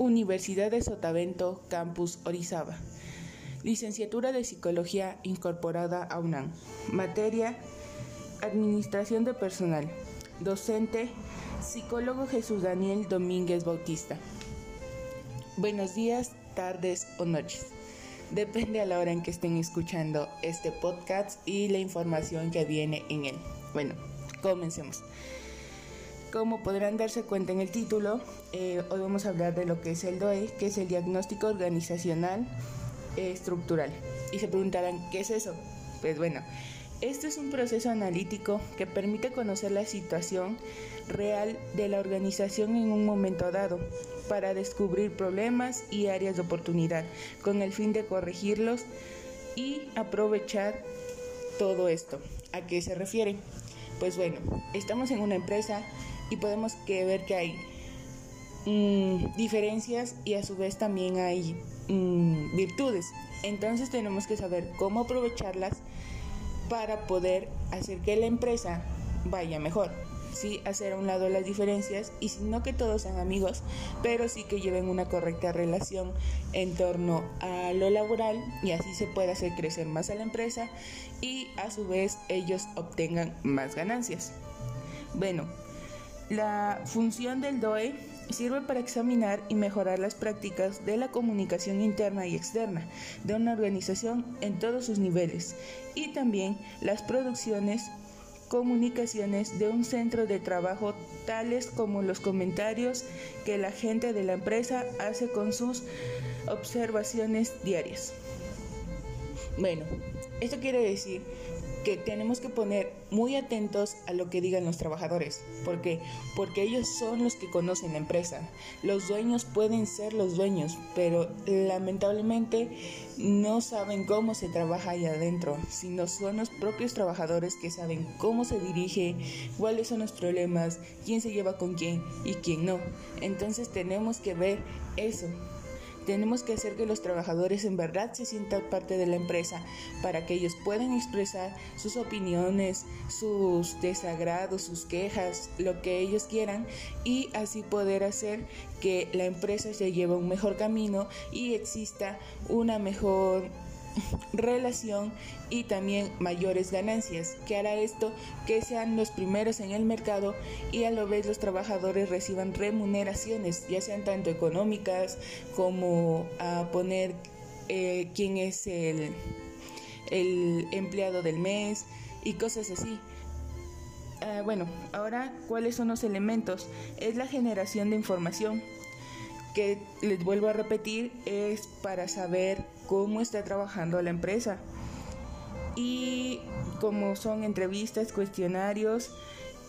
Universidad de Sotavento, Campus Orizaba. Licenciatura de Psicología incorporada a UNAM. Materia Administración de Personal. Docente Psicólogo Jesús Daniel Domínguez Bautista. Buenos días, tardes o noches. Depende a la hora en que estén escuchando este podcast y la información que viene en él. Bueno, comencemos. Como podrán darse cuenta en el título, eh, hoy vamos a hablar de lo que es el DOE, que es el diagnóstico organizacional estructural. Y se preguntarán, ¿qué es eso? Pues bueno, esto es un proceso analítico que permite conocer la situación real de la organización en un momento dado para descubrir problemas y áreas de oportunidad con el fin de corregirlos y aprovechar todo esto. ¿A qué se refiere? Pues bueno, estamos en una empresa y podemos que ver que hay mm, diferencias y a su vez también hay mm, virtudes. Entonces tenemos que saber cómo aprovecharlas para poder hacer que la empresa vaya mejor. Sí, hacer a un lado las diferencias y no que todos sean amigos, pero sí que lleven una correcta relación en torno a lo laboral y así se puede hacer crecer más a la empresa y a su vez ellos obtengan más ganancias. Bueno, la función del DOE sirve para examinar y mejorar las prácticas de la comunicación interna y externa de una organización en todos sus niveles y también las producciones comunicaciones de un centro de trabajo tales como los comentarios que la gente de la empresa hace con sus observaciones diarias. Bueno, esto quiere decir que tenemos que poner muy atentos a lo que digan los trabajadores. ¿Por qué? Porque ellos son los que conocen la empresa. Los dueños pueden ser los dueños, pero lamentablemente no saben cómo se trabaja ahí adentro, sino son los propios trabajadores que saben cómo se dirige, cuáles son los problemas, quién se lleva con quién y quién no. Entonces tenemos que ver eso tenemos que hacer que los trabajadores en verdad se sientan parte de la empresa para que ellos puedan expresar sus opiniones, sus desagrados, sus quejas, lo que ellos quieran y así poder hacer que la empresa se lleve un mejor camino y exista una mejor relación y también mayores ganancias. que hará esto? Que sean los primeros en el mercado y a lo vez los trabajadores reciban remuneraciones, ya sean tanto económicas como a poner eh, quién es el, el empleado del mes y cosas así. Ah, bueno, ahora, ¿cuáles son los elementos? Es la generación de información que les vuelvo a repetir es para saber cómo está trabajando la empresa. Y como son entrevistas, cuestionarios,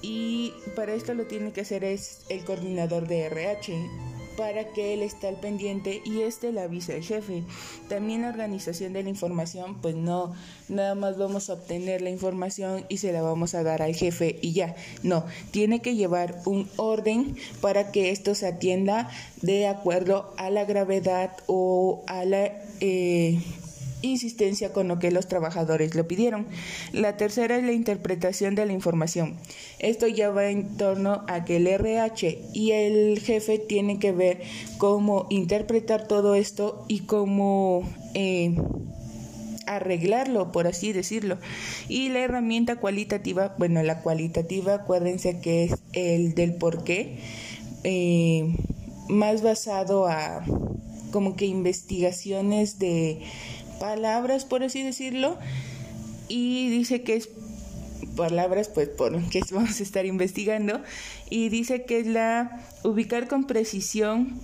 y para esto lo tiene que hacer es el coordinador de RH para que él esté al pendiente y este le avise al jefe. También la organización de la información, pues no, nada más vamos a obtener la información y se la vamos a dar al jefe y ya. No, tiene que llevar un orden para que esto se atienda de acuerdo a la gravedad o a la... Eh, insistencia con lo que los trabajadores le pidieron. La tercera es la interpretación de la información. Esto ya va en torno a que el RH y el jefe tienen que ver cómo interpretar todo esto y cómo eh, arreglarlo, por así decirlo. Y la herramienta cualitativa, bueno, la cualitativa, acuérdense que es el del por qué, eh, más basado a como que investigaciones de palabras, por así decirlo, y dice que es palabras pues por que vamos a estar investigando y dice que es la ubicar con precisión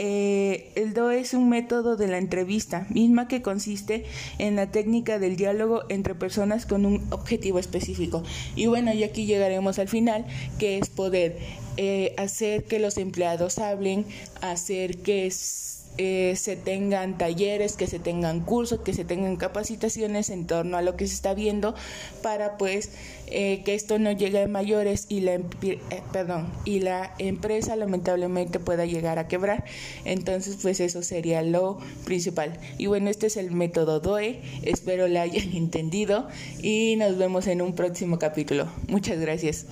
eh, el DO es un método de la entrevista, misma que consiste en la técnica del diálogo entre personas con un objetivo específico. Y bueno, y aquí llegaremos al final, que es poder eh, hacer que los empleados hablen, hacer que eh, se tengan talleres, que se tengan cursos, que se tengan capacitaciones en torno a lo que se está viendo para pues eh, que esto no llegue a mayores y la, eh, perdón, y la empresa lamentablemente pueda llegar a quebrar. Entonces pues eso sería lo principal. Y bueno, este es el método DOE, espero la hayan entendido y nos vemos en un próximo capítulo. Muchas gracias.